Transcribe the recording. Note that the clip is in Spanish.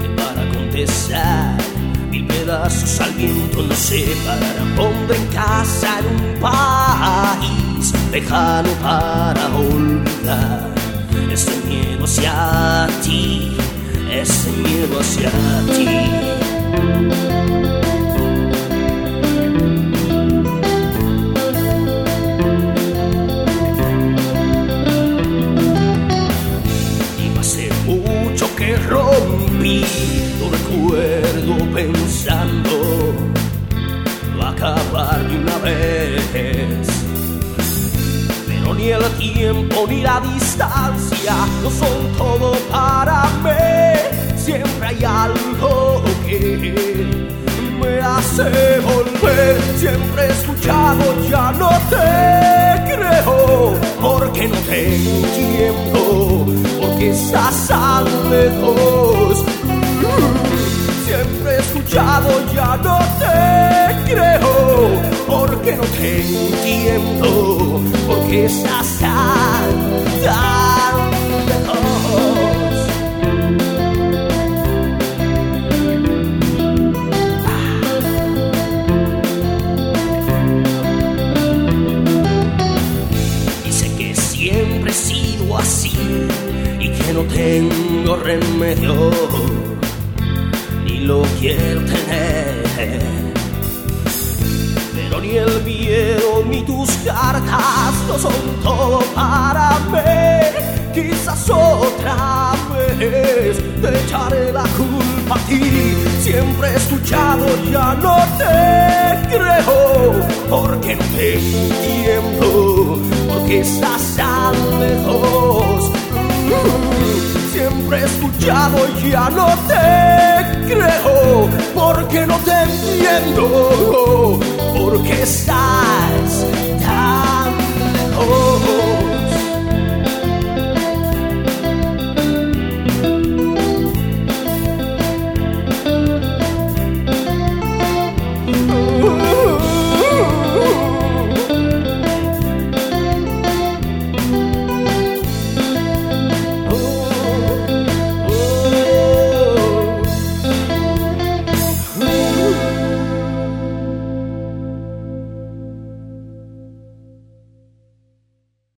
que para contestar mil pedazos al viento nos separan. Pongo en casa en un país lejano para olvidar este miedo hacia ti, este miedo hacia ti. Rompí tu recuerdo pensando acabar de una vez. Pero ni el tiempo ni la distancia no son todo para mí. Siempre hay algo que me hace volver. Siempre he escuchado, ya no te creo. Porque no te entiendo, porque estás tan lejos. Siempre he escuchado, ya no te creo, porque no te entiendo, porque estás tan no tengo remedio ni lo quiero tener. Pero ni el miedo ni tus cartas no son todo para mí. Quizás otra vez te echaré la culpa a ti. Siempre he escuchado, ya no te creo. Porque no te entiendo, porque estás tan lejos. Ya no te creo, porque no te entiendo, porque estás